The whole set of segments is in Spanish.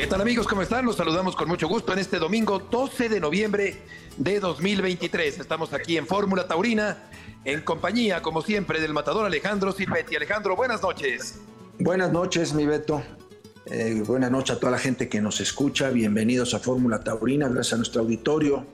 ¿Qué tal amigos? ¿Cómo están? Los saludamos con mucho gusto en este domingo 12 de noviembre de 2023. Estamos aquí en Fórmula Taurina en compañía, como siempre, del matador Alejandro Silvetti. Alejandro, buenas noches. Buenas noches, mi Beto. Eh, buenas noches a toda la gente que nos escucha. Bienvenidos a Fórmula Taurina. Gracias a nuestro auditorio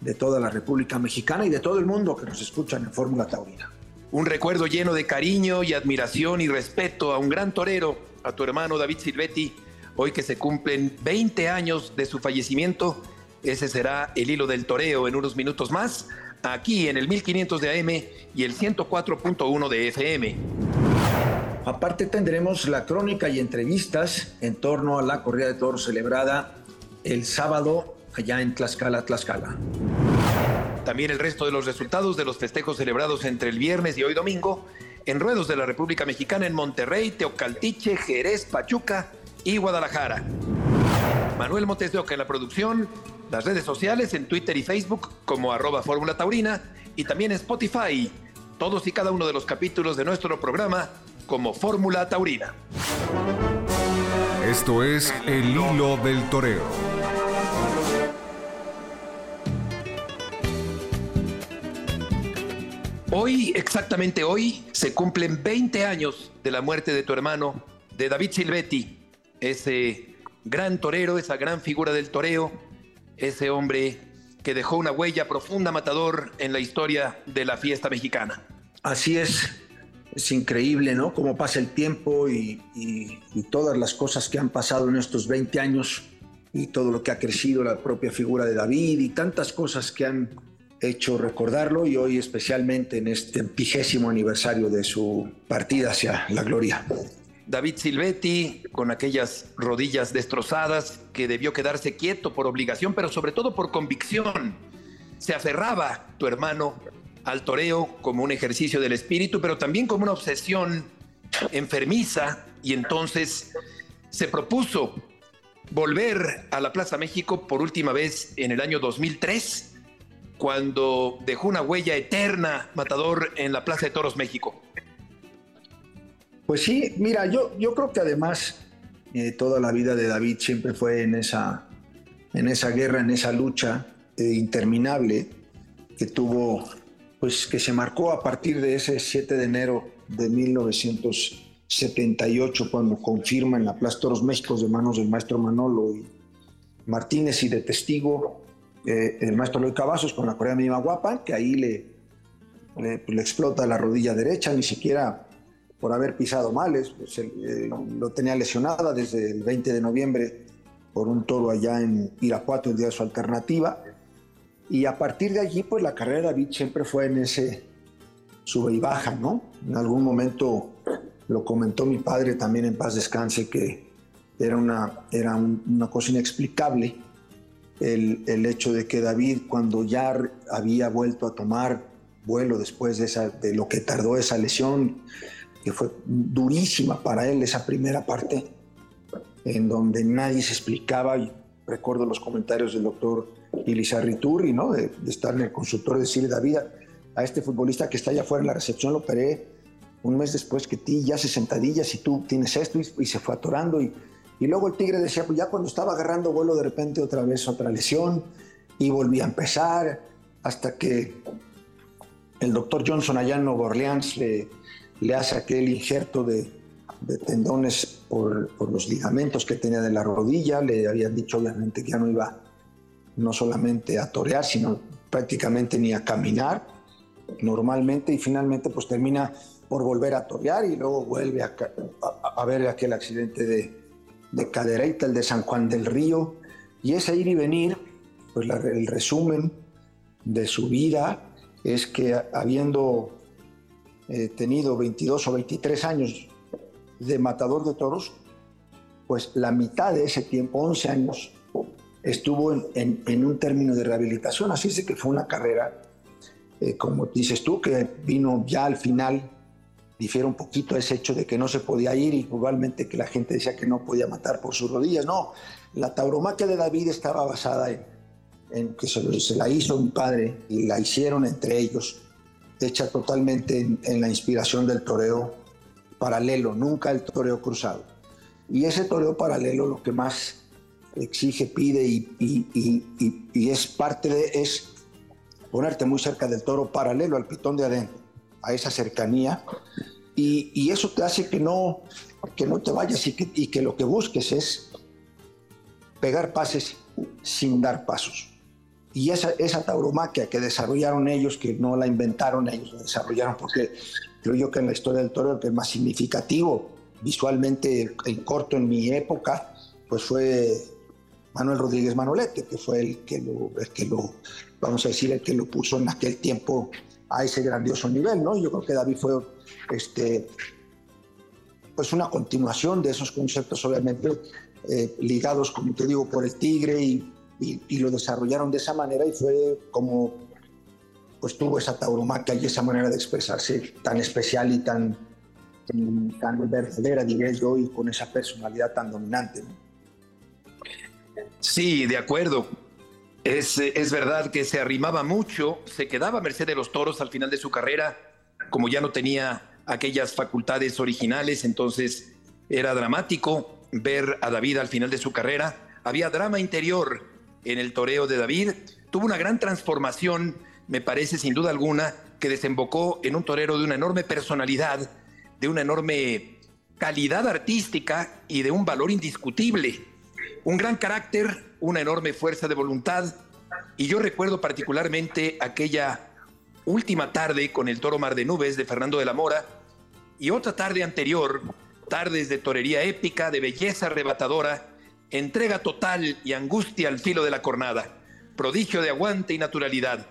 de toda la República Mexicana y de todo el mundo que nos escuchan en Fórmula Taurina. Un recuerdo lleno de cariño y admiración y respeto a un gran torero, a tu hermano David Silvetti Hoy que se cumplen 20 años de su fallecimiento, ese será el hilo del toreo en unos minutos más, aquí en el 1500 de AM y el 104.1 de FM. Aparte tendremos la crónica y entrevistas en torno a la corrida de toros celebrada el sábado allá en Tlaxcala, Tlaxcala. También el resto de los resultados de los festejos celebrados entre el viernes y hoy domingo en ruedos de la República Mexicana en Monterrey, Teocaltiche, Jerez, Pachuca y Guadalajara. Manuel Montes de Oca en la producción, las redes sociales en Twitter y Facebook como arroba Fórmula Taurina y también en Spotify, todos y cada uno de los capítulos de nuestro programa como Fórmula Taurina. Esto es El Hilo del Toreo. Hoy, exactamente hoy, se cumplen 20 años de la muerte de tu hermano, de David Silvetti, ese gran torero, esa gran figura del toreo, ese hombre que dejó una huella profunda, matador, en la historia de la fiesta mexicana. Así es, es increíble, ¿no? Cómo pasa el tiempo y, todas las cosas que han pasado en estos 20 años y todo lo que ha crecido la propia figura de David y tantas cosas que han hecho recordarlo y hoy especialmente en este vigésimo aniversario de su partida hacia la gloria. David Silvetti con aquellas rodillas destrozadas que debió quedarse quieto por obligación, pero sobre todo por convicción. Se aferraba tu hermano al toreo como un ejercicio del espíritu, pero también como una obsesión enfermiza y entonces se propuso volver a la Plaza México por última vez en el año 2003, cuando dejó una huella eterna, matador, en la Plaza de Toros México. Pues sí, mira, yo, yo creo que además eh, toda la vida de David siempre fue en esa, en esa guerra, en esa lucha eh, interminable que tuvo, pues que se marcó a partir de ese 7 de enero de 1978, cuando confirma en la Plaza Toros México de manos del maestro Manolo y Martínez y de testigo eh, el maestro Loy Cavazos con la Corea Mínima Guapa, que ahí le, pues, le explota la rodilla derecha, ni siquiera por haber pisado males. Pues, eh, lo tenía lesionada desde el 20 de noviembre por un toro allá en Irapuato, el día de su alternativa. Y a partir de allí, pues la carrera de David siempre fue en ese sube y baja, ¿no? En algún momento lo comentó mi padre también en paz descanse que era una, era una cosa inexplicable el, el, hecho de que David cuando ya había vuelto a tomar vuelo después de, esa, de lo que tardó esa lesión, que fue durísima para él esa primera parte, en donde nadie se explicaba, y recuerdo los comentarios del doctor Ilizarriturri, ¿no? De, estar en el consultorio y decirle, David, a este futbolista que está allá afuera en la recepción lo operé un mes después que ti, ya 60 sentadillas y tú tienes esto, y, se fue atorando. Y, y luego el Tigre decía, pues ya cuando estaba agarrando vuelo, de repente otra vez otra lesión, y volvía a empezar, hasta que el doctor Johnson allá en Nueva Orleans le le hace aquel injerto de, tendones por, los ligamentos que tenía de la rodilla, le habían dicho obviamente que ya no iba no solamente a torear, sino prácticamente ni a caminar normalmente y finalmente pues termina por volver a torear y luego vuelve a, ver aquel accidente de, de Cadereyta, el de San Juan del Río, y ese ir y venir, pues el resumen de su vida es que habiendo eh, tenido 22 o 23 años de matador de toros, pues la mitad de ese tiempo, 11 años, estuvo en, un término de rehabilitación. Así es que fue una carrera eh, como dices tú, que vino ya al final, difiere un poquito ese hecho de que no se podía ir y igualmente que la gente decía que no podía matar por sus rodillas. No, la tauromaquia de David estaba basada en, que se, se, la hizo mi padre y la hicieron entre ellos, hecha totalmente en, la inspiración del toreo paralelo, nunca el toreo cruzado. Y ese toreo paralelo lo que más exige, pide y, es parte de es ponerte muy cerca del toro paralelo al pitón de adentro, a esa cercanía. Y, eso te hace que no, que no te vayas y que lo que busques es pegar pases sin dar pasos. Y esa, tauromaquia que desarrollaron ellos, que no la inventaron ellos, la desarrollaron porque creo yo que en la historia del toro el que es más significativo visualmente en corto en mi época, pues fue Manuel Rodríguez Manolete, que fue el que lo, que lo, vamos a decir, el que lo puso en aquel tiempo a ese grandioso nivel, ¿no? Yo creo que David fue, este, pues una continuación de esos conceptos, obviamente, eh, ligados, como te digo, por el tigre y, y, lo desarrollaron de esa manera y fue como, pues tuvo esa tauromaquia y esa manera de expresarse tan especial y tan, tan verdadera, diría yo, y con esa personalidad tan dominante. Sí, de acuerdo. Es, es, verdad que se arrimaba mucho, se quedaba merced de los toros al final de su carrera, como ya no tenía aquellas facultades originales, entonces era dramático ver a David al final de su carrera. Había drama interior en el toreo de David. Tuvo una gran transformación, me parece sin duda alguna, que desembocó en un torero de una enorme personalidad, de una enorme calidad artística y de un valor indiscutible. Un gran carácter, una enorme fuerza de voluntad. Y yo recuerdo particularmente aquella última tarde con el toro Mar de Nubes de Fernando de la Mora y otra tarde anterior, tardes de torería épica, de belleza arrebatadora, entrega total y angustia al filo de la cornada, prodigio de aguante y naturalidad.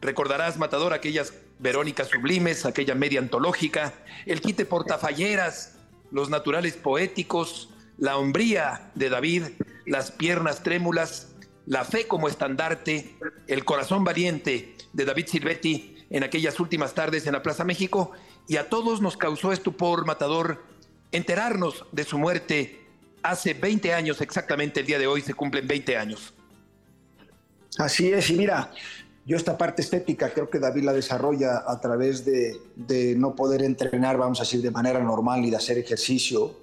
Recordarás, Matador, aquellas Verónicas sublimes, aquella media antológica, el quite portafalleras, los naturales poéticos, la hombría de David, las piernas trémulas, la fe como estandarte, el corazón valiente de David Silvetti en aquellas últimas tardes en la Plaza México, y a todos nos causó estupor matador enterarnos de su muerte hace 20 años, exactamente el día de hoy se cumplen 20 años. Así es, y mira, yo esta parte estética creo que David la desarrolla a través de, de, no poder entrenar, vamos a decir, de manera normal y de hacer ejercicio.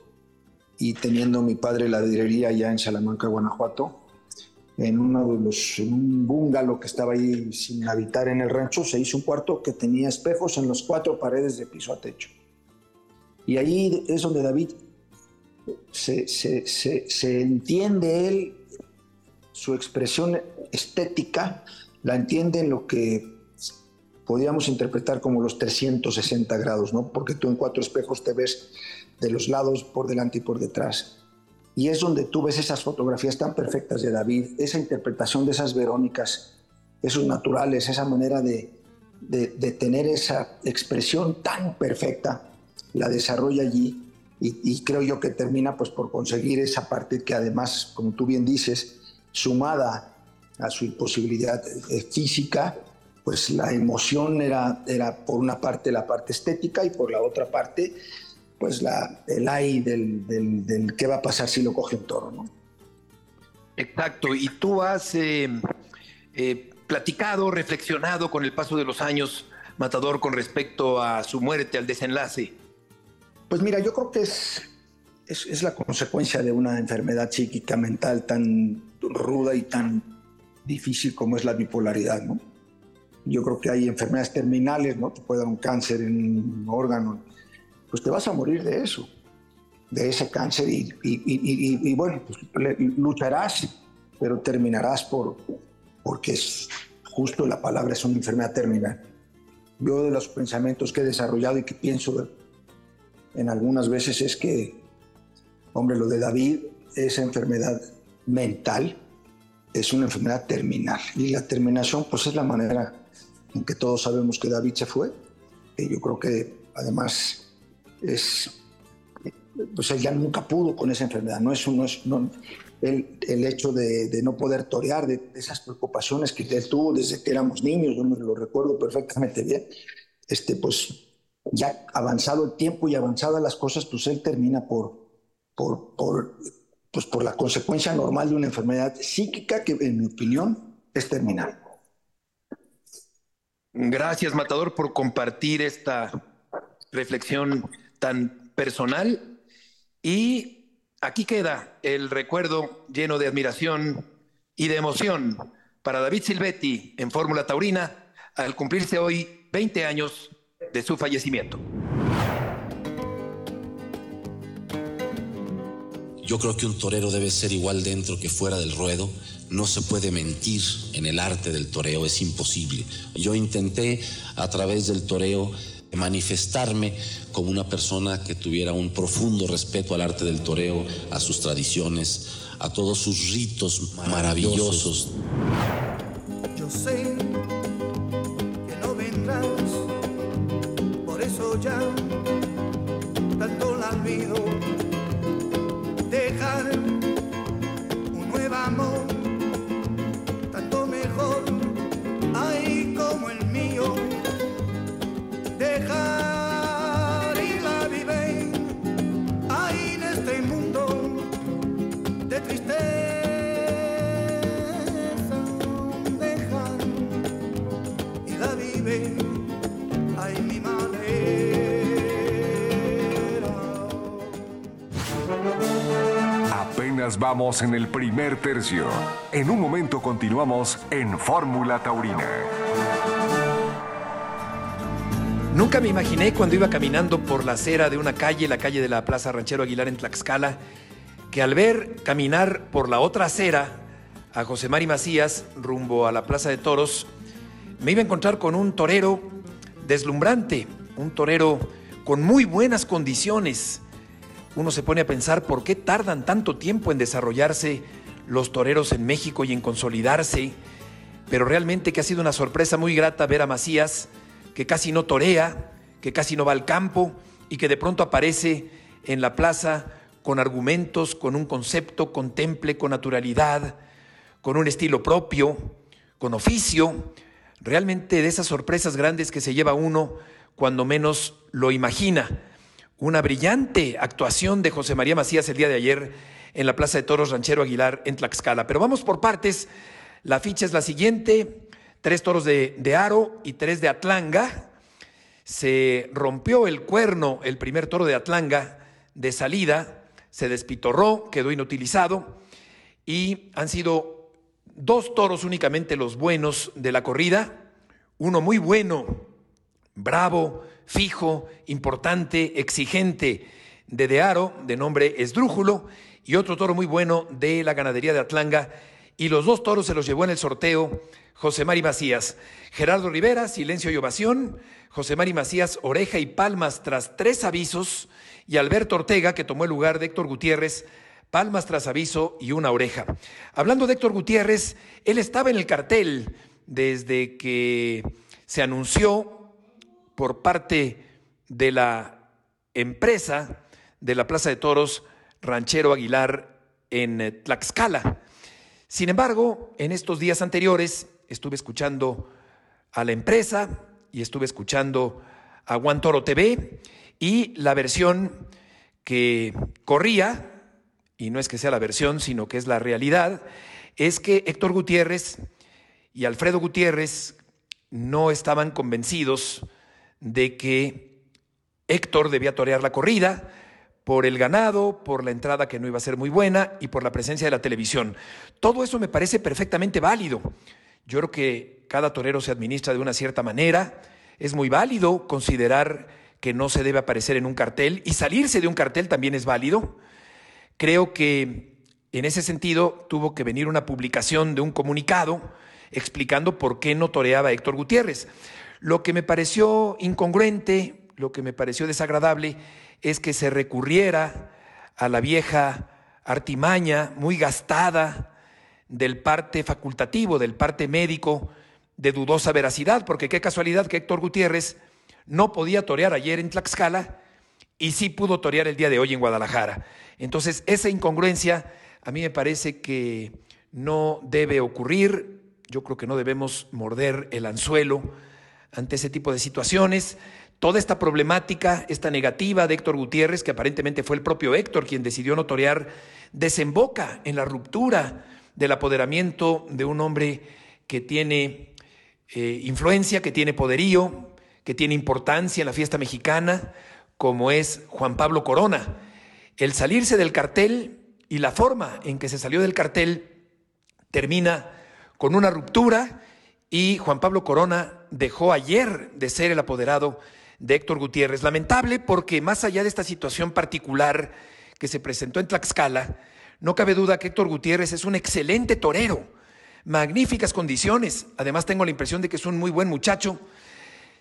Y teniendo mi padre la direría ya en Salamanca, Guanajuato, en uno de los, en un bungalow que estaba ahí sin habitar en el rancho, se hizo un cuarto que tenía espejos en los cuatro paredes de piso a techo. Y ahí es donde David se, se, se, entiende él, su expresión estética, la entiende en lo que podríamos interpretar como los 360 grados, ¿no? Porque tú en cuatro espejos te ves de los lados, por delante y por detrás. Y es donde tú ves esas fotografías tan perfectas de David, esa interpretación de esas Verónicas, esos naturales, esa manera de, de tener esa expresión tan perfecta, la desarrolla allí y, y, creo yo que termina pues por conseguir esa parte que además, como tú bien dices, sumada a su imposibilidad física, pues la emoción era, era por una parte la parte estética y por la otra parte pues la, el ay del, del, del, qué va a pasar si lo coge un toro, ¿no? Exacto, y tú has eh, eh, platicado, reflexionado con el paso de los años, Matador, con respecto a su muerte, al desenlace. Pues mira, yo creo que es, es, la consecuencia de una enfermedad psíquica mental tan ruda y tan difícil como es la bipolaridad. Yo creo que hay enfermedades terminales, ¿no? Te puede dar un cáncer en un órgano, pues te vas a morir de eso, de ese cáncer y, y, y, y bueno, pues lucharás, pero terminarás por, porque es justo la palabra es una enfermedad terminal. Yo de los pensamientos que he desarrollado y que pienso en algunas veces es que, hombre, lo de David, esa enfermedad mental, es una enfermedad terminal. Y la terminación, pues es la manera en que todos sabemos que David se fue. Y yo creo que además es, pues él ya nunca pudo con esa enfermedad. No es, no es, no, el, el hecho de, de, no poder torear, de, de, esas preocupaciones que él tuvo desde que éramos niños, yo me lo recuerdo perfectamente bien, este, pues ya avanzado el tiempo y avanzadas las cosas, pues él termina por, por, por, pues por la consecuencia normal de una enfermedad psíquica que, en mi opinión, es terminal. Gracias, Matador, por compartir esta reflexión tan personal. Y aquí queda el recuerdo lleno de admiración y de emoción para David Silvetti en Fórmula Taurina al cumplirse hoy 20 años de su fallecimiento. Yo creo que un torero debe ser igual dentro que fuera del ruedo. No se puede mentir en el arte del toreo, es imposible. Yo intenté a través del toreo manifestarme como una persona que tuviera un profundo respeto al arte del toreo, a sus tradiciones, a todos sus ritos maravillosos. Yo sé ya tanto la olvido. Dejar un nuevo amor, Vamos en el primer tercio. En un momento continuamos en Fórmula Taurina. Nunca me imaginé cuando iba caminando por la acera de una calle, la calle de la Plaza Ranchero Aguilar en Tlaxcala, que al ver caminar por la otra acera a José Mari Macías rumbo a la Plaza de Toros, me iba a encontrar con un torero deslumbrante, un torero con muy buenas condiciones. Uno se pone a pensar por qué tardan tanto tiempo en desarrollarse los toreros en México y en consolidarse, pero realmente que ha sido una sorpresa muy grata ver a Macías, que casi no torea, que casi no va al campo y que de pronto aparece en la plaza con argumentos, con un concepto, con temple, con naturalidad, con un estilo propio, con oficio, realmente de esas sorpresas grandes que se lleva uno cuando menos lo imagina. Una brillante actuación de José María Macías el día de ayer en la Plaza de Toros Ranchero Aguilar en Tlaxcala. Pero vamos por partes. La ficha es la siguiente tres toros de, de, aro y tres de atlanga. Se rompió el cuerno, el primer toro de atlanga de salida, se despitorró, quedó inutilizado y han sido dos toros únicamente los buenos de la corrida. Uno muy bueno, bravo, fijo, importante, exigente de de aro, de nombre esdrújulo, y otro toro muy bueno de la ganadería de Atlanga. Y los dos toros se los llevó en el sorteo José Mari Macías. Gerardo Rivera, silencio y ovación. José Mari Macías, oreja y palmas tras tres avisos. Y Alberto Ortega, que tomó el lugar de Héctor Gutiérrez, palmas tras aviso y una oreja. Hablando de Héctor Gutiérrez, él estaba en el cartel desde que se anunció por parte de la empresa de la Plaza de Toros Ranchero Aguilar en Tlaxcala. Sin embargo, en estos días anteriores estuve escuchando a la empresa y estuve escuchando a Juan Toro TV y la versión que corría, y no es que sea la versión, sino que es la realidad, es que Héctor Gutiérrez y Alfredo Gutiérrez no estaban convencidos de que Héctor debía torear la corrida, por el ganado, por la entrada que no iba a ser muy buena y por la presencia de la televisión. Todo eso me parece perfectamente válido. Yo creo que cada torero se administra de una cierta manera. Es muy válido considerar que no se debe aparecer en un cartel y salirse de un cartel también es válido. Creo que en ese sentido tuvo que venir una publicación de un comunicado explicando por qué no toreaba Héctor Gutiérrez. Lo que me pareció incongruente, lo que me pareció desagradable, es que se recurriera a la vieja artimaña muy gastada del parte facultativo, del parte médico de dudosa veracidad, porque qué casualidad que Héctor Gutiérrez no podía torear ayer en Tlaxcala y sí pudo torear el día de hoy en Guadalajara. Entonces, esa incongruencia A mí me parece que no debe ocurrir, yo creo que no debemos morder el anzuelo ante ese tipo de situaciones. Toda esta problemática, esta negativa de Héctor Gutiérrez, que aparentemente fue el propio Héctor quien decidió notoriar, desemboca en la ruptura del apoderamiento de un hombre que tiene eh, influencia, que tiene poderío, que tiene importancia en la fiesta mexicana, como es Juan Pablo Corona. El salirse del cartel y la forma en que se salió del cartel termina con una ruptura y Juan Pablo Corona dejó ayer de ser el apoderado de Héctor Gutiérrez. Lamentable porque más allá de esta situación particular que se presentó en Tlaxcala, no cabe duda que Héctor Gutiérrez es un excelente torero, magníficas condiciones, además tengo la impresión de que es un muy buen muchacho.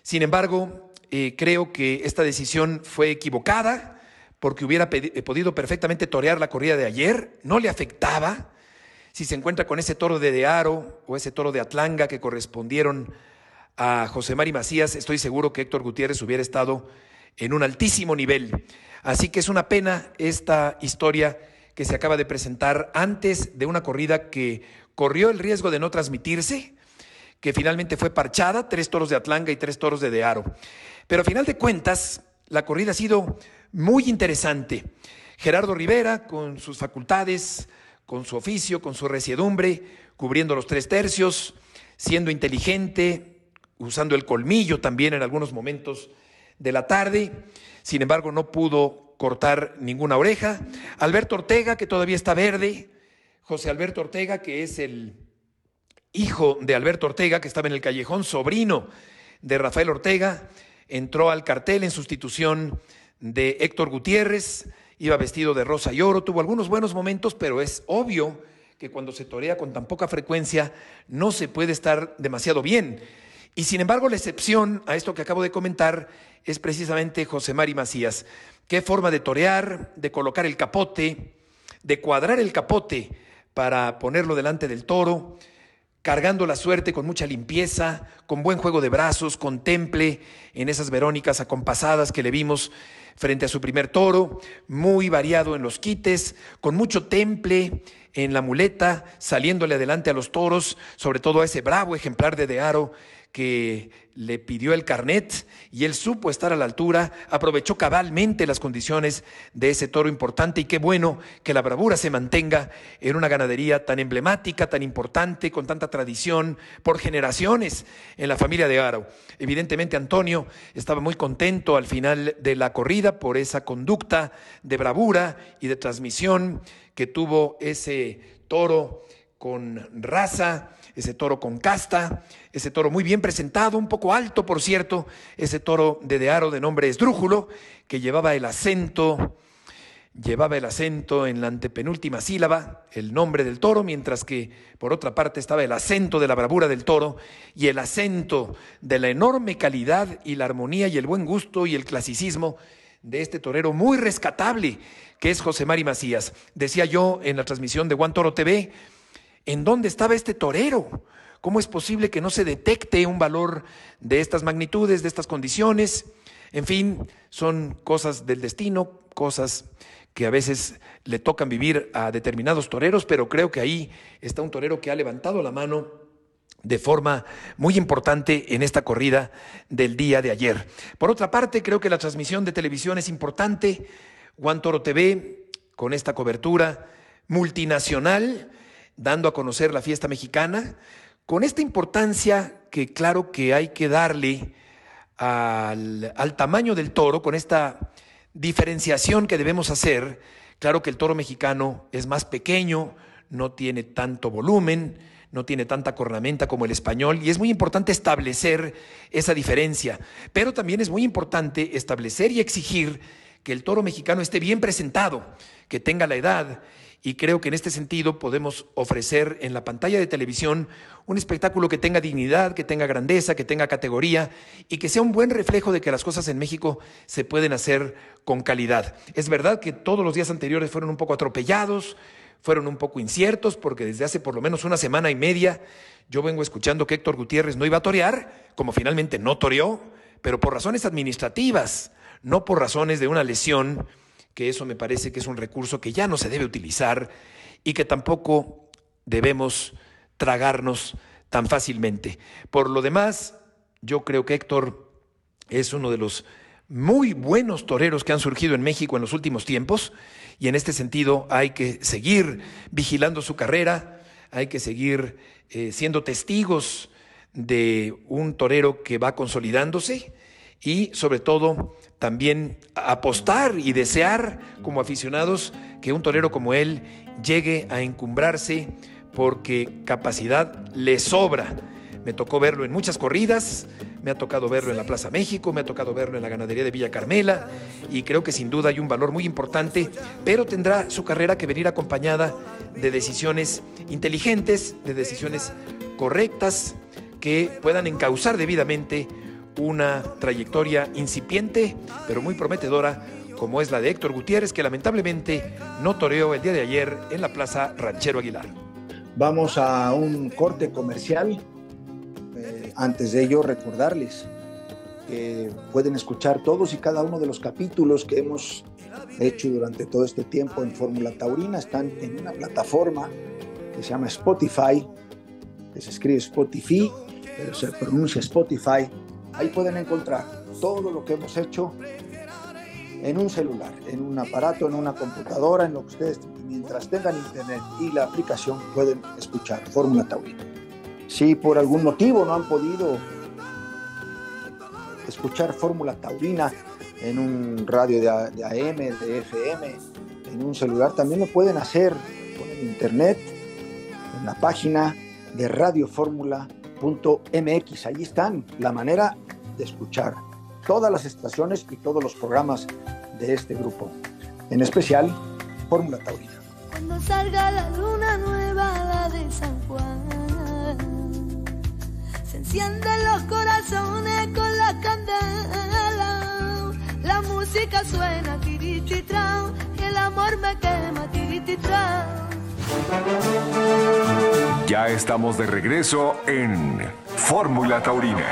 Sin embargo, eh, creo que esta decisión fue equivocada porque hubiera podido perfectamente torear la corrida de ayer, no le afectaba. Si se encuentra con ese toro de Dearo o ese toro de Atlanga que correspondieron a José Mari Macías, estoy seguro que Héctor Gutiérrez hubiera estado en un altísimo nivel. Así que es una pena esta historia que se acaba de presentar antes de una corrida que corrió el riesgo de no transmitirse, que finalmente fue parchada, tres toros de Atlanga y tres toros de Dearo. Pero a final de cuentas, la corrida ha sido muy interesante. Gerardo Rivera, con sus facultades, con su oficio, con su resiedumbre, cubriendo los tres tercios, siendo inteligente, usando el colmillo también en algunos momentos de la tarde. Sin embargo, no pudo cortar ninguna oreja. Alberto Ortega, que todavía está verde. José Alberto Ortega, que es el hijo de Alberto Ortega, que estaba en el callejón, sobrino de Rafael Ortega, entró al cartel en sustitución de Héctor Gutiérrez, iba vestido de rosa y oro, tuvo algunos buenos momentos, pero es obvio que cuando se torea con tan poca frecuencia no se puede estar demasiado bien. Y sin embargo, la excepción a esto que acabo de comentar es precisamente José Mari Macías. Qué forma de torear, de colocar el capote, de cuadrar el capote para ponerlo delante del toro, cargando la suerte con mucha limpieza, con buen juego de brazos, con temple en esas verónicas acompasadas que le vimos frente a su primer toro, muy variado en los quites, con mucho temple en la muleta, saliéndole adelante a los toros, sobre todo a ese bravo ejemplar de Dearo que le pidió el carnet y él supo estar a la altura, aprovechó cabalmente las condiciones de ese toro importante y qué bueno que la bravura se mantenga en una ganadería tan emblemática, tan importante, con tanta tradición por generaciones en la familia de Aro. Evidentemente Antonio estaba muy contento al final de la corrida por esa conducta de bravura y de transmisión que tuvo ese toro con raza ese toro con casta, ese toro muy bien presentado, un poco alto, por cierto, ese toro de Dearo de nombre esdrújulo, que llevaba el acento, llevaba el acento en la antepenúltima sílaba, el nombre del toro, mientras que por otra parte estaba el acento de la bravura del toro y el acento de la enorme calidad y la armonía y el buen gusto y el clasicismo de este torero muy rescatable que es José Mari Macías. Decía yo en la transmisión de Juan Toro TV, ¿En dónde estaba este torero? ¿Cómo es posible que no se detecte un valor de estas magnitudes, de estas condiciones? En fin, son cosas del destino, cosas que a veces le tocan vivir a determinados toreros, pero creo que ahí está un torero que ha levantado la mano de forma muy importante en esta corrida del día de ayer. Por otra parte, creo que la transmisión de televisión es importante. Juan Toro TV, con esta cobertura multinacional, dando a conocer la fiesta mexicana, con esta importancia que claro que hay que darle al, al, tamaño del toro, con esta diferenciación que debemos hacer, claro que el toro mexicano es más pequeño, no tiene tanto volumen, no tiene tanta cornamenta como el español y es muy importante establecer esa diferencia, pero también es muy importante establecer y exigir que el toro mexicano esté bien presentado, que tenga la edad y creo que en este sentido podemos ofrecer en la pantalla de televisión un espectáculo que tenga dignidad, que tenga grandeza, que tenga categoría y que sea un buen reflejo de que las cosas en México se pueden hacer con calidad. Es verdad que todos los días anteriores fueron un poco atropellados, fueron un poco inciertos, porque desde hace por lo menos una semana y media yo vengo escuchando que Héctor Gutiérrez no iba a torear, como finalmente no toreó, pero por razones administrativas, no por razones de una lesión que eso me parece que es un recurso que ya no se debe utilizar y que tampoco debemos tragarnos tan fácilmente. Por lo demás, yo creo que Héctor es uno de los muy buenos toreros que han surgido en México en los últimos tiempos y en este sentido hay que seguir vigilando su carrera, hay que seguir eh, siendo testigos de un torero que va consolidándose y sobre todo también apostar y desear como aficionados que un torero como él llegue a encumbrarse porque capacidad le sobra. Me tocó verlo en muchas corridas, me ha tocado verlo en la Plaza México, me ha tocado verlo en la ganadería de Villa Carmela y creo que sin duda hay un valor muy importante, pero tendrá su carrera que venir acompañada de decisiones inteligentes, de decisiones correctas que puedan encauzar debidamente una trayectoria incipiente, pero muy prometedora, como es la de Héctor Gutiérrez, que lamentablemente no toreó el día de ayer en la Plaza Ranchero Aguilar. Vamos a un corte comercial. Eh, antes de ello, recordarles que pueden escuchar todos y cada uno de los capítulos que hemos hecho durante todo este tiempo en Fórmula Taurina. Están en una plataforma que se llama Spotify, que se escribe Spotify, pero se pronuncia Spotify. Ahí pueden encontrar todo lo que hemos hecho en un celular, en un aparato, en una computadora, en lo que ustedes, mientras tengan internet y la aplicación, pueden escuchar Fórmula Taurina. Si por algún motivo no han podido escuchar Fórmula Taurina en un radio de, AM, de FM, en un celular, también lo pueden hacer con el internet, en la página de radioformula.mx. Allí están la manera de escuchar todas las estaciones y todos los programas de este grupo, en especial Fórmula Taurina. Cuando salga la luna nueva, la de San Juan, se encienden los corazones con la candela, la música suena tirititra y el amor me quema tirititra. Ya estamos de regreso en Fórmula Taurina.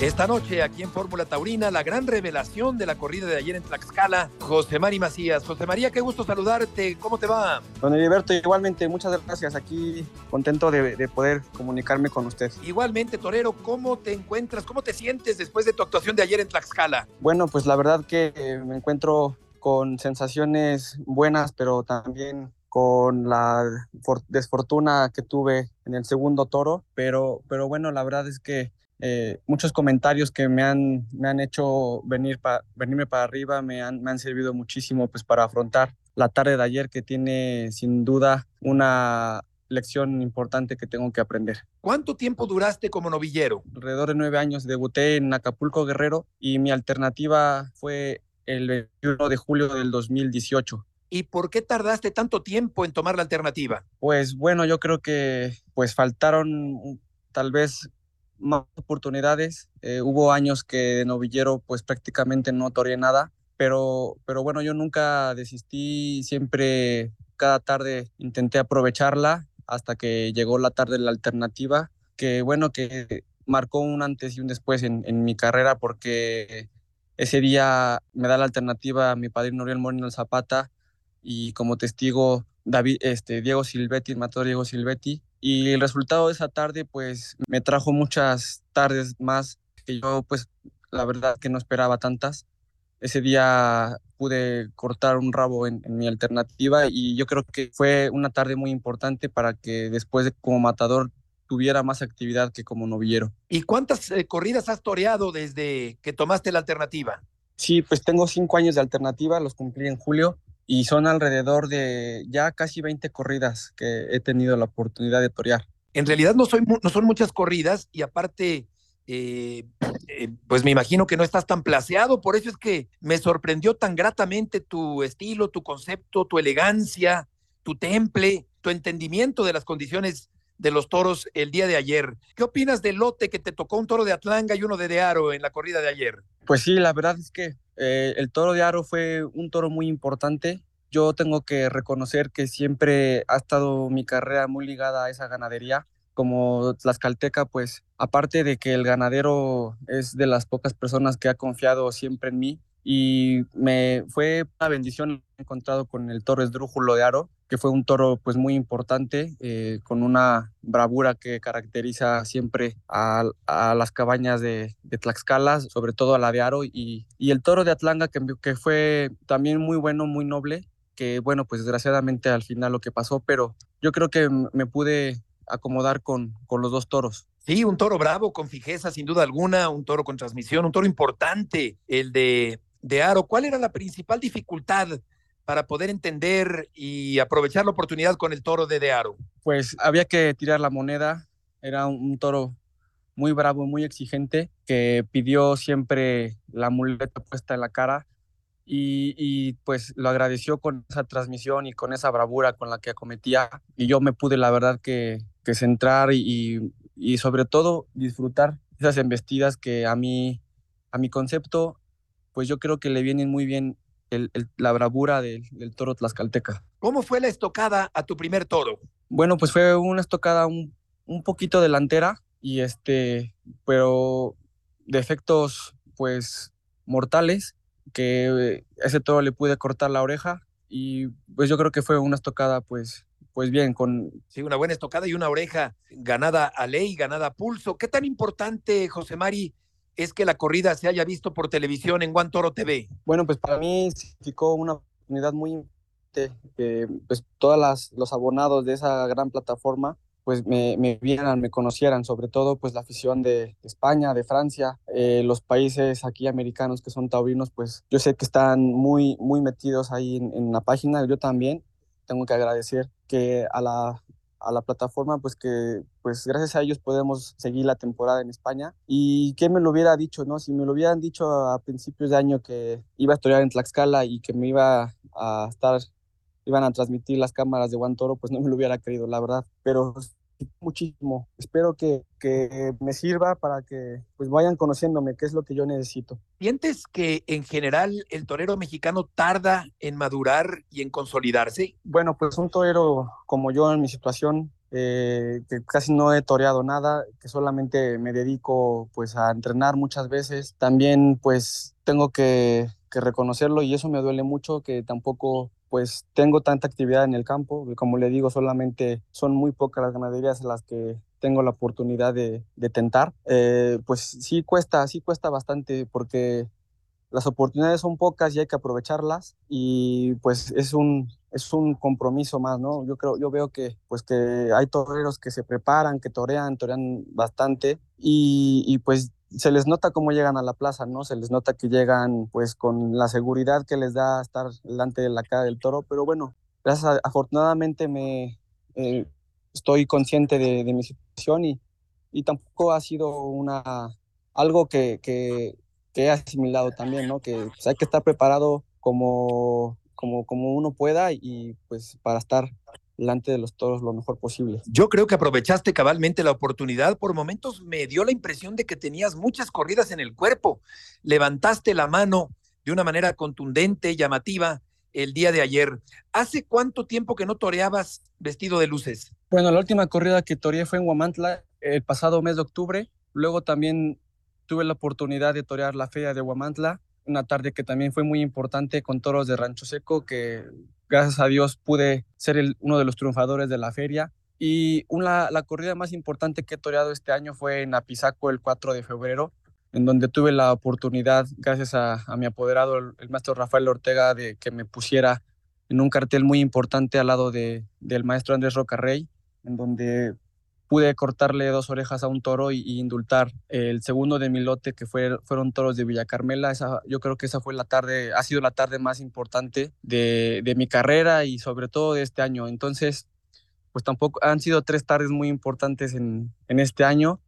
Esta noche, aquí en Fórmula Taurina, la gran revelación de la corrida de ayer en Tlaxcala, José Mari Macías. José María, qué gusto saludarte. ¿Cómo te va? Don Heriberto, igualmente, muchas gracias. Aquí contento de, de, poder comunicarme con usted. Igualmente, Torero, ¿cómo te encuentras? ¿Cómo te sientes después de tu actuación de ayer en Tlaxcala? Bueno, pues la verdad que me encuentro con sensaciones buenas, pero también con la desfortuna que tuve en el segundo toro, pero, pero bueno, la verdad es que eh, muchos comentarios que me han, me han hecho venir pa, venirme para arriba me han, me han servido muchísimo pues, para afrontar la tarde de ayer que tiene sin duda una lección importante que tengo que aprender. ¿Cuánto tiempo duraste como novillero? Alrededor de nueve años. Debuté en Acapulco Guerrero y mi alternativa fue el 21 de julio del 2018. ¿Y por qué tardaste tanto tiempo en tomar la alternativa? Pues bueno, yo creo que pues faltaron tal vez más oportunidades. Eh, hubo años que de novillero pues prácticamente no toreé nada, pero, pero bueno, yo nunca desistí, siempre cada tarde intenté aprovecharla hasta que llegó la tarde de la alternativa, que bueno, que marcó un antes y un después en, en mi carrera porque ese día me da la alternativa a mi padrino Oriel Moreno Zapata y como testigo David, este, Diego Silvetti, el matador Diego Silvetti, y el resultado de esa tarde pues me trajo muchas tardes más que yo pues la verdad que no esperaba tantas. Ese día pude cortar un rabo en, en, mi alternativa y yo creo que fue una tarde muy importante para que después de como matador tuviera más actividad que como novillero. ¿Y cuántas eh, corridas has toreado desde que tomaste la alternativa? Sí, pues tengo cinco años de alternativa, los cumplí en julio y son alrededor de ya casi 20 corridas que he tenido la oportunidad de torear. En realidad no, soy, no son muchas corridas y aparte, eh, eh, pues me imagino que no estás tan placeado, por eso es que me sorprendió tan gratamente tu estilo, tu concepto, tu elegancia, tu temple, tu entendimiento de las condiciones de los toros el día de ayer. ¿Qué opinas del lote que te tocó un toro de Atlanga y uno de De Aro en la corrida de ayer? Pues sí, la verdad es que eh, el toro de Aro fue un toro muy importante. Yo tengo que reconocer que siempre ha estado mi carrera muy ligada a esa ganadería. Como Tlaxcalteca, pues aparte de que el ganadero es de las pocas personas que ha confiado siempre en mí, y me fue una bendición encontrado con el toro esdrújulo de Aro, que fue un toro pues muy importante, eh, con una bravura que caracteriza siempre a, las cabañas de, de, Tlaxcala, sobre todo a la de Aro, y, y el toro de Atlanga, que, que fue también muy bueno, muy noble, que bueno, pues desgraciadamente al final lo que pasó, pero yo creo que me pude acomodar con, con los dos toros. Sí, un toro bravo, con fijeza, sin duda alguna, un toro con transmisión, un toro importante, el de, de Aro. ¿Cuál era la principal dificultad para poder entender y aprovechar la oportunidad con el toro de De Aro? Pues había que tirar la moneda, era un, toro muy bravo, muy exigente, que pidió siempre la muleta puesta en la cara y, y, pues lo agradeció con esa transmisión y con esa bravura con la que acometía y yo me pude la verdad que, que centrar y, y, sobre todo disfrutar esas embestidas que a mí, a mi concepto, pues yo creo que le vienen muy bien el, el, la bravura del, del, toro tlaxcalteca. ¿Cómo fue la estocada a tu primer toro? Bueno, pues fue una estocada un, un poquito delantera y este, pero de efectos pues mortales que ese toro le pude cortar la oreja y pues yo creo que fue una estocada pues pues bien con sí una buena estocada y una oreja ganada a ley ganada a pulso qué tan importante José Mari es que la corrida se haya visto por televisión en Juan Toro TV bueno pues para mí significó una oportunidad muy que pues todas las los abonados de esa gran plataforma pues me, me, vieran, me conocieran, sobre todo pues la afición de España, de Francia, eh, los países aquí americanos que son taurinos, pues yo sé que están muy, muy metidos ahí en, en, la página, yo también. Tengo que agradecer que a la, a la plataforma, pues que pues gracias a ellos podemos seguir la temporada en España. Y que me lo hubiera dicho, ¿no? Si me lo hubieran dicho a principios de año que iba a estudiar en Tlaxcala y que me iba a estar iban a transmitir las cámaras de Juan Toro, pues no me lo hubiera creído, la verdad. Pero muchísimo. Espero que, que, me sirva para que pues vayan conociéndome, qué es lo que yo necesito. ¿Sientes que en general el torero mexicano tarda en madurar y en consolidarse? Bueno, pues un torero como yo en mi situación, eh, que casi no he toreado nada, que solamente me dedico pues a entrenar muchas veces. También pues tengo que, que reconocerlo y eso me duele mucho, que tampoco pues tengo tanta actividad en el campo, como le digo, solamente son muy pocas las ganaderías las que tengo la oportunidad de, de tentar. Eh, pues sí cuesta, sí cuesta bastante porque las oportunidades son pocas y hay que aprovecharlas y pues es un, es un compromiso más, ¿no? Yo creo, yo veo que pues que hay toreros que se preparan, que torean, torean bastante y, y pues se les nota cómo llegan a la plaza, ¿no? Se les nota que llegan pues con la seguridad que les da estar delante de la cara del toro, pero bueno, gracias a, afortunadamente me eh, estoy consciente de, mi situación y, y tampoco ha sido una algo que, que, que he asimilado también, ¿no? Que pues, hay que estar preparado como, como, como uno pueda y pues para estar delante de los toros lo mejor posible. Yo creo que aprovechaste cabalmente la oportunidad. Por momentos me dio la impresión de que tenías muchas corridas en el cuerpo. Levantaste la mano de una manera contundente, llamativa, el día de ayer. ¿Hace cuánto tiempo que no toreabas vestido de luces? Bueno, la última corrida que toreé fue en Huamantla el pasado mes de octubre. Luego también tuve la oportunidad de torear la feria de Huamantla, una tarde que también fue muy importante con toros de Rancho Seco, que gracias a Dios pude ser uno de los triunfadores de la feria. Y la corrida más importante que he toreado este año fue en Apizaco el 4 de febrero, en donde tuve la oportunidad, gracias a, a mi apoderado, el, el, maestro Rafael Ortega, de que me pusiera en un cartel muy importante al lado de, del maestro Andrés Rocarrey, en donde pude cortarle dos orejas a un toro y, indultar el segundo de mi lote, que fue, fueron toros de Villa Carmela. Esa, yo creo que esa fue la tarde, ha sido la tarde más importante de, de mi carrera y sobre todo de este año. Entonces, pues tampoco han sido tres tardes muy importantes en, en este año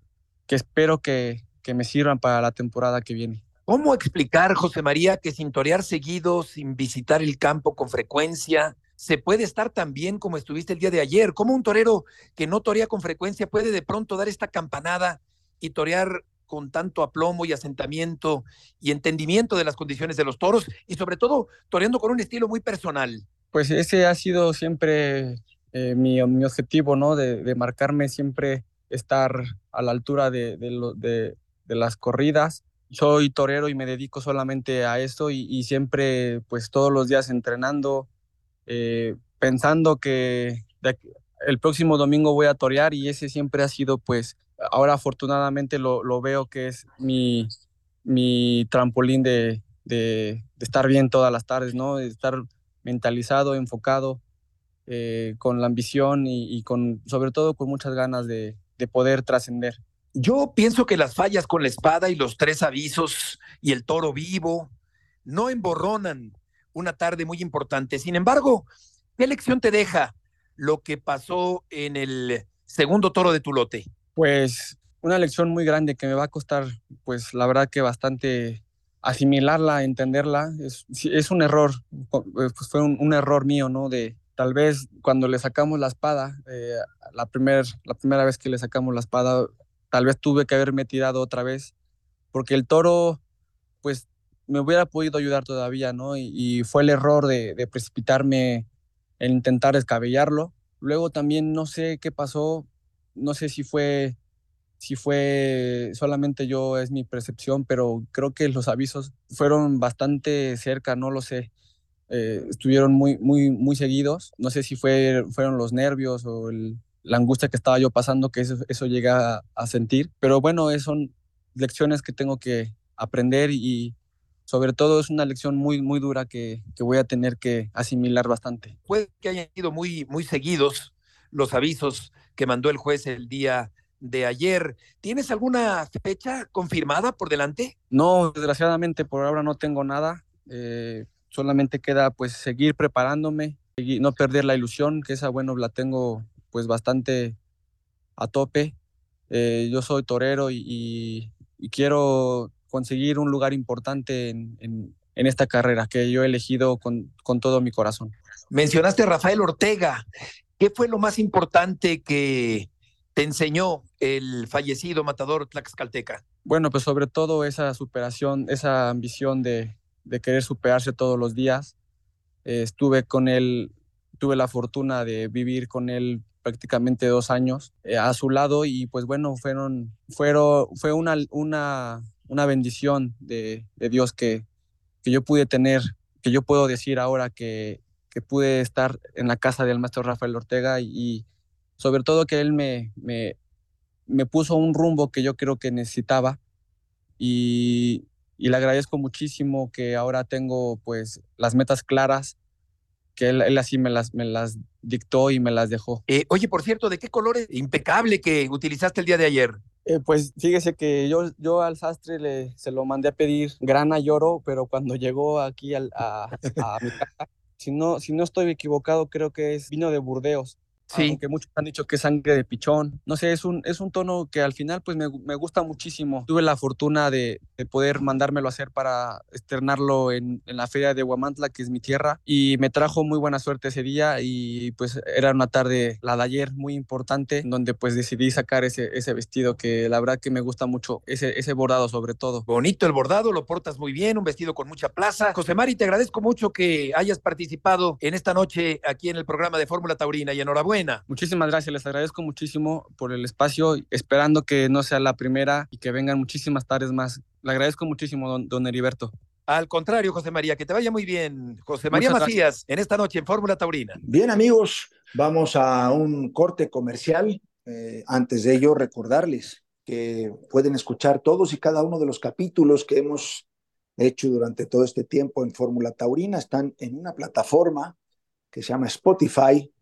que espero que, que me sirvan para la temporada que viene. ¿Cómo explicar, José María, que sin torear seguido, sin visitar el campo con frecuencia, se puede estar tan bien como estuviste el día de ayer. ¿Cómo un torero que no torea con frecuencia puede de pronto dar esta campanada y torear con tanto aplomo y asentamiento y entendimiento de las condiciones de los toros y sobre todo toreando con un estilo muy personal? Pues ese ha sido siempre eh, mi, mi, objetivo, ¿no? De, de, marcarme siempre estar a la altura de, de, las corridas soy torero y me dedico solamente a esto y, y siempre, pues todos los días entrenando, eh, pensando que el próximo domingo voy a torear y ese siempre ha sido, pues, ahora afortunadamente lo, lo veo que es mi, mi trampolín de, de, de, estar bien todas las tardes, ¿no? De estar mentalizado, enfocado, eh, con la ambición y, y, con, sobre todo, con muchas ganas de, de poder trascender. Yo pienso que las fallas con la espada y los tres avisos y el toro vivo no emborronan una tarde muy importante. Sin embargo, ¿qué lección te deja lo que pasó en el segundo toro de tu lote? Pues una lección muy grande que me va a costar, pues la verdad que bastante asimilarla, entenderla. Es, un error, pues fue un, un, error mío, ¿no? De tal vez cuando le sacamos la espada, eh, la, primer, la primera vez que le sacamos la espada, tal vez tuve que haberme tirado otra vez, porque el toro, pues me hubiera podido ayudar todavía, ¿no? Y, y fue el error de, de, precipitarme en intentar descabellarlo. Luego también no sé qué pasó, no sé si fue, si fue solamente yo, es mi percepción, pero creo que los avisos fueron bastante cerca, no lo sé. Eh, estuvieron muy, muy, muy seguidos. No sé si fue, fueron los nervios o el, la angustia que estaba yo pasando, que eso, eso llegué a, a sentir. Pero bueno, son lecciones que tengo que aprender y, sobre todo es una lección muy, muy dura que, que, voy a tener que asimilar bastante. Puede que hayan sido muy, muy seguidos los avisos que mandó el juez el día de ayer. ¿Tienes alguna fecha confirmada por delante? No, desgraciadamente por ahora no tengo nada. Eh, solamente queda pues seguir preparándome, seguir, no perder la ilusión, que esa bueno la tengo pues bastante a tope. Eh, yo soy torero y, y, y quiero conseguir un lugar importante en, en, en, esta carrera que yo he elegido con, con todo mi corazón. Mencionaste a Rafael Ortega. ¿Qué fue lo más importante que te enseñó el fallecido matador Tlaxcalteca? Bueno, pues sobre todo esa superación, esa ambición de, de querer superarse todos los días. Eh, estuve con él, tuve la fortuna de vivir con él prácticamente dos años eh, a su lado y pues bueno, fueron, fueron, fue una, una, una bendición de, de Dios que, que, yo pude tener, que yo puedo decir ahora que, que, pude estar en la casa del maestro Rafael Ortega y, sobre todo que él me, me, me, puso un rumbo que yo creo que necesitaba y, y, le agradezco muchísimo que ahora tengo pues las metas claras, que él, él así me las, me las dictó y me las dejó. Eh, oye, por cierto, ¿de qué colores impecable que utilizaste el día de ayer? Eh, pues fíjese que yo, yo al sastre le, se lo mandé a pedir grana y oro, pero cuando llegó aquí al, a, a mi casa, si no, si no estoy equivocado, creo que es vino de Burdeos. Sí. Aunque muchos han dicho que es sangre de pichón. No sé, es un, es un tono que al final pues me, me gusta muchísimo. Tuve la fortuna de, de, poder mandármelo a hacer para externarlo en, en, la feria de Huamantla, que es mi tierra, y me trajo muy buena suerte ese día y pues era una tarde, la de ayer, muy importante, donde pues decidí sacar ese, ese vestido que la verdad que me gusta mucho, ese, ese bordado sobre todo. Bonito el bordado, lo portas muy bien, un vestido con mucha plaza. José Mari, te agradezco mucho que hayas participado en esta noche aquí en el programa de Fórmula Taurina y enhorabuena. Muchísimas gracias, les agradezco muchísimo por el espacio, esperando que no sea la primera y que vengan muchísimas tardes más. Le agradezco muchísimo, don, don Heriberto. Al contrario, José María, que te vaya muy bien. José María Muchas Macías, gracias. en esta noche en Fórmula Taurina. Bien, amigos, vamos a un corte comercial. Eh, antes de ello, recordarles que pueden escuchar todos y cada uno de los capítulos que hemos hecho durante todo este tiempo en Fórmula Taurina. Están en una plataforma que se llama Spotify,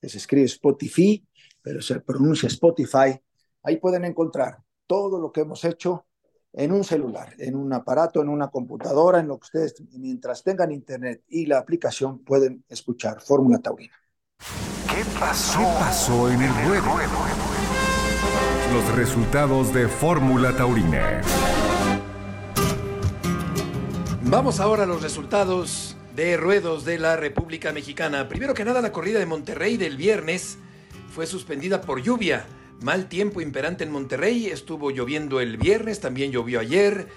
que se escribe Spotify, pero se pronuncia Spotify. Ahí pueden encontrar todo lo que hemos hecho en un celular, en un aparato, en una computadora, en lo que ustedes, mientras tengan internet y la aplicación, pueden escuchar Fórmula Taurina. ¿Qué pasó? ¿Qué pasó en el ruedo? Los resultados de Fórmula Taurina. Vamos ahora a los resultados de ruedos de la República Mexicana. Primero que nada, la corrida de Monterrey del viernes fue suspendida por lluvia. Mal tiempo imperante en Monterrey, estuvo lloviendo el viernes, también llovió ayer,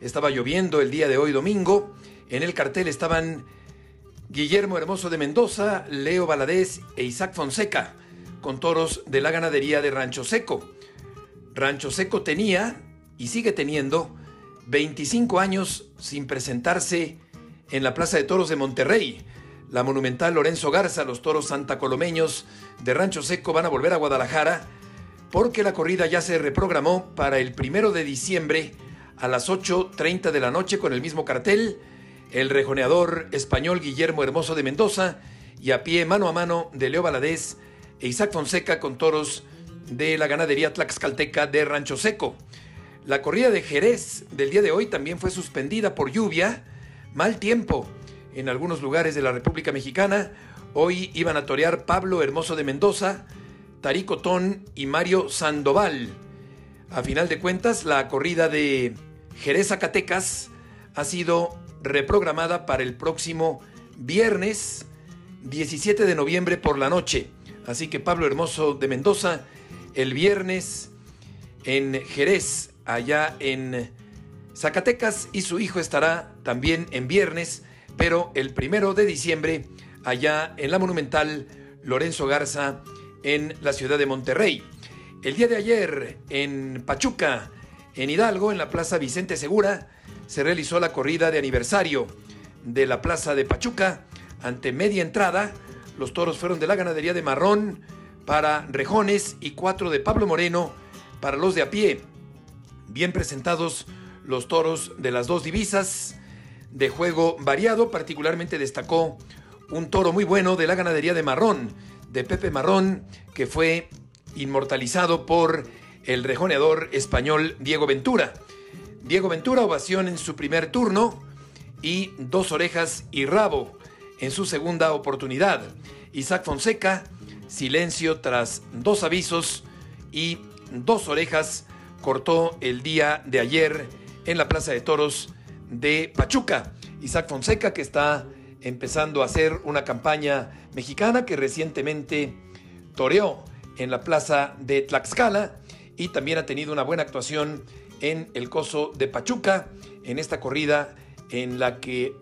estaba lloviendo el día de hoy domingo. En el cartel estaban Guillermo Hermoso de Mendoza, Leo Valadez e Isaac Fonseca, con toros de la ganadería de Rancho Seco. Rancho Seco tenía y sigue teniendo 25 años sin presentarse en la Plaza de Toros de Monterrey. La monumental Lorenzo Garza, los toros santacolomeños de Rancho Seco van a volver a Guadalajara porque la corrida ya se reprogramó para el primero de diciembre a las 8.30 de la noche con el mismo cartel. El rejoneador español Guillermo Hermoso de Mendoza y a pie mano a mano de Leo Valadez e Isaac Fonseca con toros de la ganadería Tlaxcalteca de Rancho Seco. La corrida de Jerez del día de hoy también fue suspendida por lluvia, mal tiempo en algunos lugares de la República Mexicana. Hoy iban a torear Pablo Hermoso de Mendoza, Tarico Tón y Mario Sandoval. A final de cuentas, la corrida de Jerez Zacatecas ha sido reprogramada para el próximo viernes 17 de noviembre por la noche. Así que Pablo Hermoso de Mendoza, el viernes en Jerez allá en Zacatecas y su hijo estará también en viernes, pero el primero de diciembre allá en la monumental Lorenzo Garza en la ciudad de Monterrey. El día de ayer en Pachuca, en Hidalgo, en la Plaza Vicente Segura, se realizó la corrida de aniversario de la Plaza de Pachuca. Ante media entrada, los toros fueron de la ganadería de Marrón para Rejones y cuatro de Pablo Moreno para los de a pie bien presentados los toros de las dos divisas, de juego variado, particularmente destacó un toro muy bueno de la ganadería de Marrón, de Pepe Marrón, que fue inmortalizado por el rejoneador español Diego Ventura. Diego Ventura, ovación en su primer turno y dos orejas y rabo en su segunda oportunidad. Isaac Fonseca, silencio tras dos avisos y dos orejas cortó el día de ayer en la Plaza de Toros de Pachuca. Isaac Fonseca, que está empezando a hacer una campaña mexicana que recientemente toreó en la Plaza de Tlaxcala y también ha tenido una buena actuación en el Coso de Pachuca, en esta corrida en la que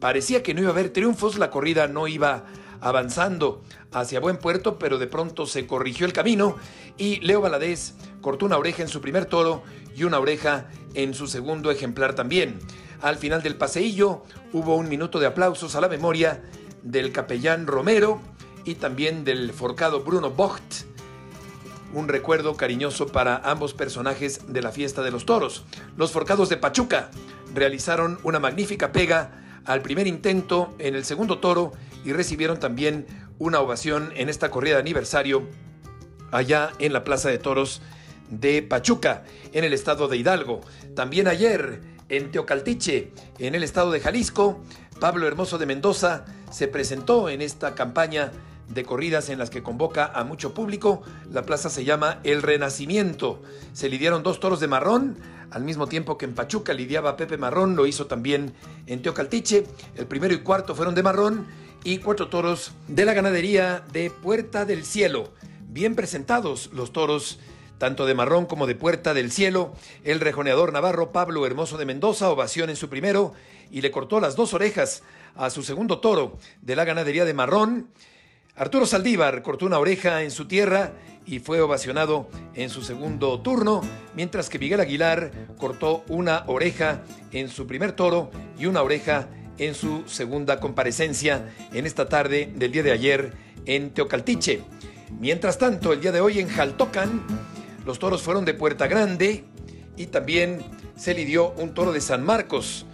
parecía que no iba a haber triunfos, la corrida no iba avanzando hacia buen puerto, pero de pronto se corrigió el camino y Leo Valadez cortó una oreja en su primer toro y una oreja en su segundo ejemplar también. Al final del paseillo hubo un minuto de aplausos a la memoria del capellán Romero y también del forcado Bruno Bocht. Un recuerdo cariñoso para ambos personajes de la fiesta de los toros. Los forcados de Pachuca realizaron una magnífica pega al primer intento en el segundo toro y recibieron también una ovación en esta corrida de aniversario allá en la Plaza de Toros de Pachuca, en el estado de Hidalgo. También ayer en Teocaltiche, en el estado de Jalisco, Pablo Hermoso de Mendoza se presentó en esta campaña de corridas en las que convoca a mucho público. La plaza se llama El Renacimiento. Se lidiaron dos toros de marrón, al mismo tiempo que en Pachuca lidiaba Pepe Marrón, lo hizo también en Teocaltiche. El primero y cuarto fueron de marrón y cuatro toros de la ganadería de Puerta del Cielo. Bien presentados los toros tanto de marrón como de Puerta del Cielo, el rejoneador navarro Pablo Hermoso de Mendoza, ovación en su primero, y le cortó las dos orejas a su segundo toro de la ganadería de marrón. Arturo Saldívar cortó una oreja en su tierra y fue ovacionado en su segundo turno, mientras que Miguel Aguilar cortó una oreja en su primer toro y una oreja en su segunda comparecencia en esta tarde del día de ayer en Teocaltiche. Mientras tanto, el día de hoy en Jaltocan, los toros fueron de Puerta Grande y también se lidió un toro de San Marcos.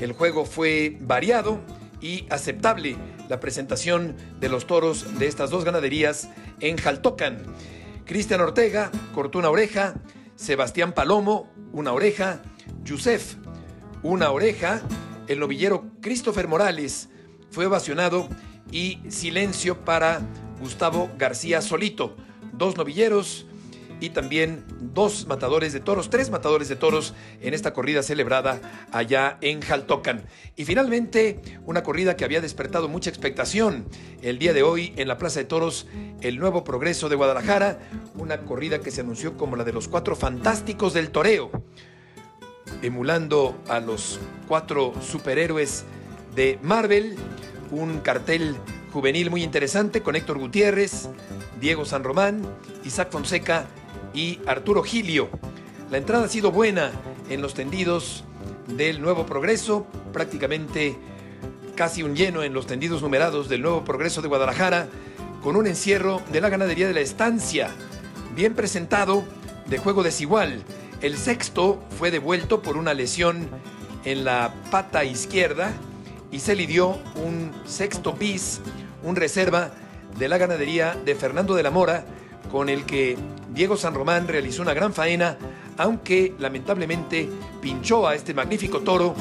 El juego fue variado y aceptable la presentación de los toros de estas dos ganaderías en Jaltocan. Cristian Ortega cortó una oreja, Sebastián Palomo una oreja, Yusef una oreja, el novillero Christopher Morales fue ovacionado y silencio para Gustavo García Solito. Dos novilleros y también dos matadores de toros, tres matadores de toros en esta corrida celebrada allá en Jaltocan. Y finalmente, una corrida que había despertado mucha expectación el día de hoy en la Plaza de Toros, el Nuevo Progreso de Guadalajara, una corrida que se anunció como la de los cuatro fantásticos del toreo, emulando a los cuatro superhéroes de Marvel, un cartel juvenil muy interesante con Héctor Gutiérrez, Diego San Román, Isaac Fonseca y Arturo Gilio. La entrada ha sido buena en los tendidos del Nuevo Progreso, prácticamente casi un lleno en los tendidos numerados del Nuevo Progreso de Guadalajara, con un encierro de la ganadería de la estancia, bien presentado, de juego desigual. El sexto fue devuelto por una lesión en la pata izquierda y se lidió un sexto bis, un reserva de la ganadería de Fernando de la Mora, con el que Diego San Román realizó una gran faena, aunque lamentablemente pinchó a este magnífico toro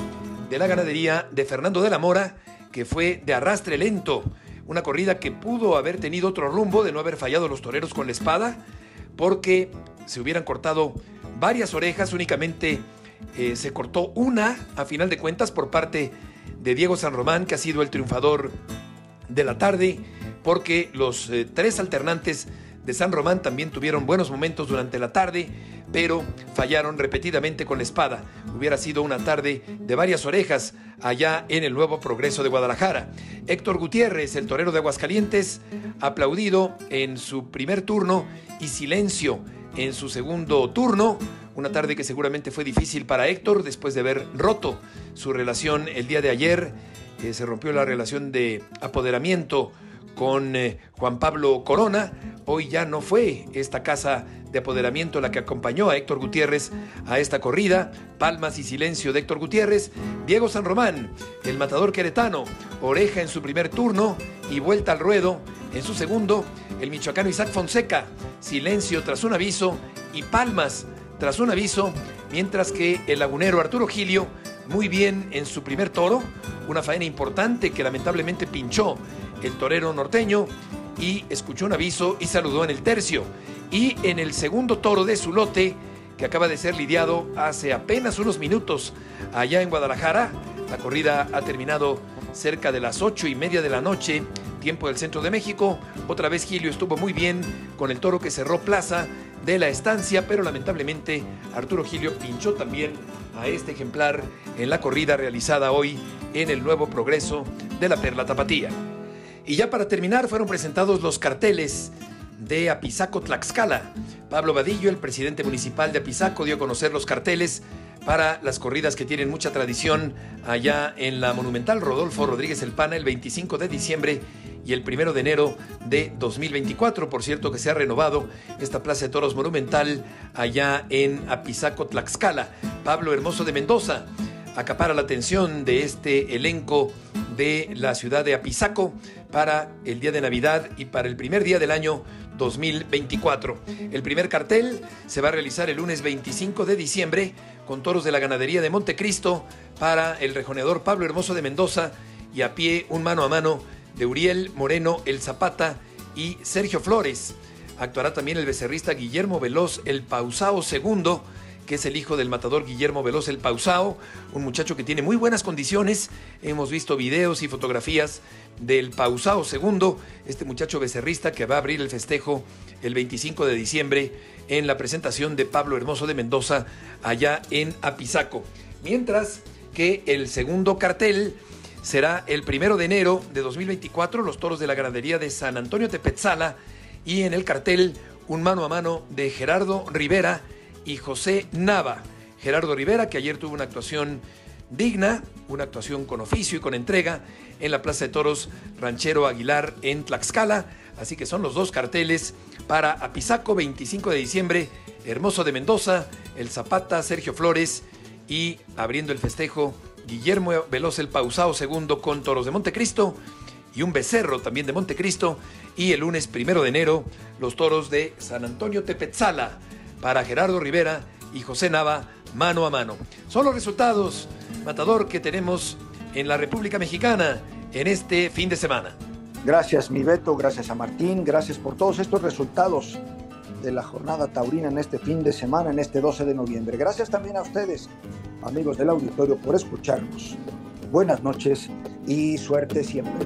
de la ganadería de Fernando de la Mora, que fue de arrastre lento. Una corrida que pudo haber tenido otro rumbo de no haber fallado los toreros con la espada, porque se hubieran cortado varias orejas, únicamente eh, se cortó una, a final de cuentas, por parte de Diego San Román, que ha sido el triunfador de la tarde, porque los eh, tres alternantes de San Román también tuvieron buenos momentos durante la tarde, pero fallaron repetidamente con la espada. Hubiera sido una tarde de varias orejas allá en el Nuevo Progreso de Guadalajara. Héctor Gutiérrez, el torero de Aguascalientes, aplaudido en su primer turno y silencio en su segundo turno. Una tarde que seguramente fue difícil para Héctor después de haber roto su relación el día de ayer. Se rompió la relación de apoderamiento con eh, Juan Pablo Corona. Hoy ya no fue esta casa de apoderamiento la que acompañó a Héctor Gutiérrez a esta corrida. Palmas y silencio de Héctor Gutiérrez. Diego San Román, el matador queretano, oreja en su primer turno y vuelta al ruedo en su segundo. El michoacano Isaac Fonseca, silencio tras un aviso y palmas tras un aviso, mientras que el lagunero Arturo Gilio, muy bien en su primer toro, una faena importante que lamentablemente pinchó el torero norteño y escuchó un aviso y saludó en el tercio. Y en el segundo toro de su lote, que acaba de ser lidiado hace apenas unos minutos allá en Guadalajara, la corrida ha terminado cerca de las ocho y media de la noche, tiempo del centro de México. Otra vez Gilio estuvo muy bien con el toro que cerró plaza de la estancia, pero lamentablemente Arturo Gilio pinchó también a este ejemplar en la corrida realizada hoy en el nuevo progreso de la Perla Tapatía. Y ya para terminar fueron presentados los carteles de Apizaco Tlaxcala. Pablo Vadillo, el presidente municipal de Apizaco, dio a conocer los carteles para las corridas que tienen mucha tradición allá en la monumental Rodolfo Rodríguez El Pana el 25 de diciembre y el 1 de enero de 2024. Por cierto que se ha renovado esta Plaza de Toros Monumental allá en Apizaco Tlaxcala. Pablo Hermoso de Mendoza acapara la atención de este elenco de la ciudad de Apizaco para el día de Navidad y para el primer día del año 2024. El primer cartel se va a realizar el lunes 25 de diciembre con toros de la ganadería de Montecristo para el rejoneador Pablo Hermoso de Mendoza y a pie un mano a mano de Uriel Moreno el Zapata y Sergio Flores. Actuará también el becerrista Guillermo Veloz el Pausao segundo que es el hijo del matador Guillermo Veloz el Pausao, un muchacho que tiene muy buenas condiciones. Hemos visto videos y fotografías del Pausao II, este muchacho becerrista que va a abrir el festejo el 25 de diciembre en la presentación de Pablo Hermoso de Mendoza allá en Apizaco. Mientras que el segundo cartel será el primero de enero de 2024, los toros de la ganadería de San Antonio Tepetzala y en el cartel un mano a mano de Gerardo Rivera y José Nava. Gerardo Rivera, que ayer tuvo una actuación digna, una actuación con oficio y con entrega en la Plaza de Toros Ranchero Aguilar en Tlaxcala. Así que son los dos carteles para Apizaco, 25 de diciembre, Hermoso de Mendoza, El Zapata, Sergio Flores y abriendo el festejo, Guillermo Veloz el Pausao segundo con Toros de Montecristo y un becerro también de Montecristo. Y el lunes primero de enero, los toros de San Antonio Tepetzala para Gerardo Rivera y José Nava mano a mano. Son los resultados, Matador, que tenemos en la República Mexicana en este fin de semana. Gracias, mi Beto, gracias a Martín, gracias por todos estos resultados de la jornada taurina en este fin de semana, en este 12 de noviembre. Gracias también a ustedes, amigos del auditorio, por escucharnos. Buenas noches y suerte siempre.